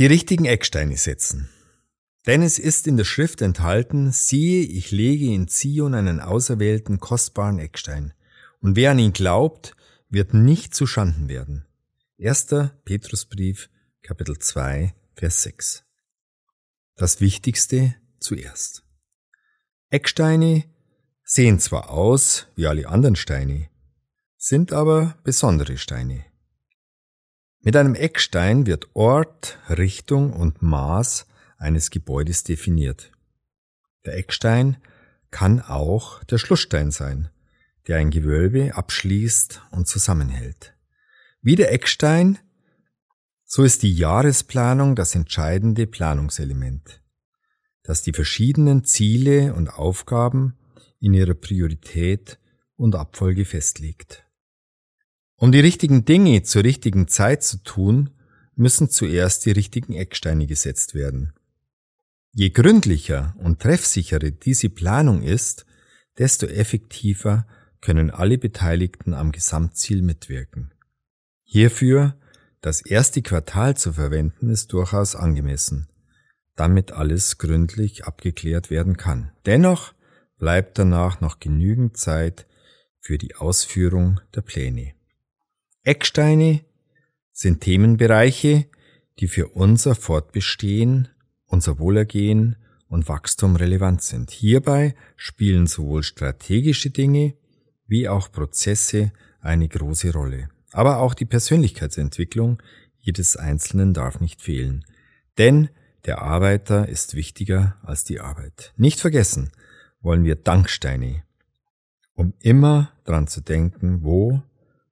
Die richtigen Ecksteine setzen. Denn es ist in der Schrift enthalten, siehe, ich lege in Zion einen auserwählten, kostbaren Eckstein. Und wer an ihn glaubt, wird nicht zu Schanden werden. 1. Petrusbrief, Kapitel 2, Vers 6. Das Wichtigste zuerst. Ecksteine sehen zwar aus wie alle anderen Steine, sind aber besondere Steine. Mit einem Eckstein wird Ort, Richtung und Maß eines Gebäudes definiert. Der Eckstein kann auch der Schlussstein sein, der ein Gewölbe abschließt und zusammenhält. Wie der Eckstein, so ist die Jahresplanung das entscheidende Planungselement, das die verschiedenen Ziele und Aufgaben in ihrer Priorität und Abfolge festlegt. Um die richtigen Dinge zur richtigen Zeit zu tun, müssen zuerst die richtigen Ecksteine gesetzt werden. Je gründlicher und treffsicherer diese Planung ist, desto effektiver können alle Beteiligten am Gesamtziel mitwirken. Hierfür das erste Quartal zu verwenden ist durchaus angemessen, damit alles gründlich abgeklärt werden kann. Dennoch bleibt danach noch genügend Zeit für die Ausführung der Pläne. Ecksteine sind Themenbereiche, die für unser Fortbestehen unser Wohlergehen und Wachstum relevant sind. Hierbei spielen sowohl strategische Dinge wie auch Prozesse eine große Rolle. Aber auch die Persönlichkeitsentwicklung jedes Einzelnen darf nicht fehlen. Denn der Arbeiter ist wichtiger als die Arbeit. Nicht vergessen wollen wir Danksteine, um immer dran zu denken, wo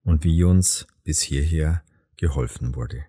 und wie uns bis hierher geholfen wurde.